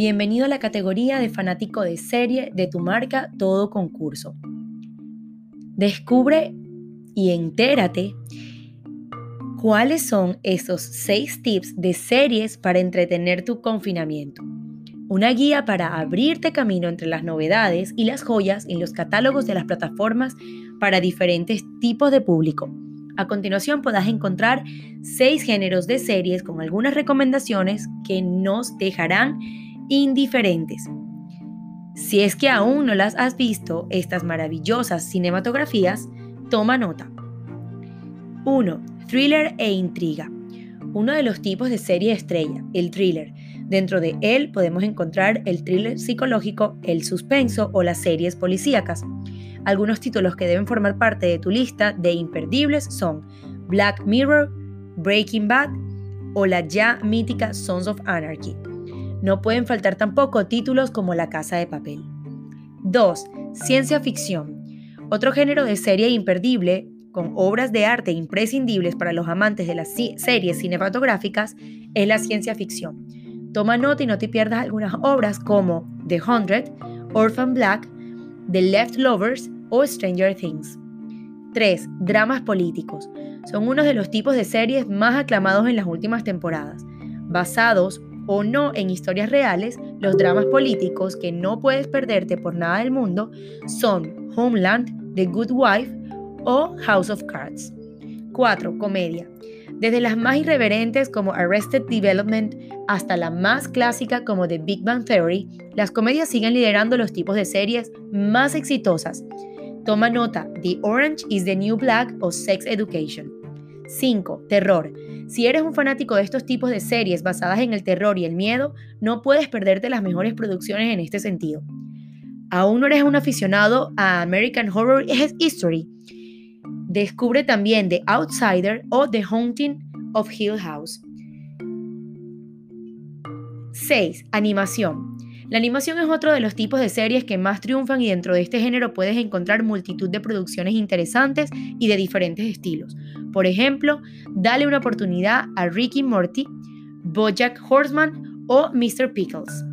Bienvenido a la categoría de fanático de serie de tu marca Todo Concurso. Descubre y entérate cuáles son esos seis tips de series para entretener tu confinamiento. Una guía para abrirte camino entre las novedades y las joyas en los catálogos de las plataformas para diferentes tipos de público. A continuación podrás encontrar seis géneros de series con algunas recomendaciones que nos dejarán indiferentes. Si es que aún no las has visto, estas maravillosas cinematografías, toma nota. 1. Thriller e intriga. Uno de los tipos de serie estrella, el thriller. Dentro de él podemos encontrar el thriller psicológico, el suspenso o las series policíacas. Algunos títulos que deben formar parte de tu lista de imperdibles son Black Mirror, Breaking Bad o la ya mítica Sons of Anarchy. No pueden faltar tampoco títulos como La Casa de Papel. 2. Ciencia ficción. Otro género de serie imperdible, con obras de arte imprescindibles para los amantes de las series cinematográficas, es la ciencia ficción. Toma nota y no te pierdas algunas obras como The Hundred, Orphan Black, The Leftovers o Stranger Things. 3. Dramas políticos. Son uno de los tipos de series más aclamados en las últimas temporadas, basados o no en historias reales, los dramas políticos que no puedes perderte por nada del mundo son Homeland, The Good Wife o House of Cards. 4. Comedia. Desde las más irreverentes como Arrested Development hasta la más clásica como The Big Bang Theory, las comedias siguen liderando los tipos de series más exitosas. Toma nota, The Orange is the New Black o Sex Education. 5. Terror. Si eres un fanático de estos tipos de series basadas en el terror y el miedo, no puedes perderte las mejores producciones en este sentido. ¿Aún no eres un aficionado a American Horror History? Descubre también The Outsider o The Haunting of Hill House. 6. Animación. La animación es otro de los tipos de series que más triunfan y dentro de este género puedes encontrar multitud de producciones interesantes y de diferentes estilos. Por ejemplo, dale una oportunidad a Ricky Morty, Bojack Horseman o Mr. Pickles.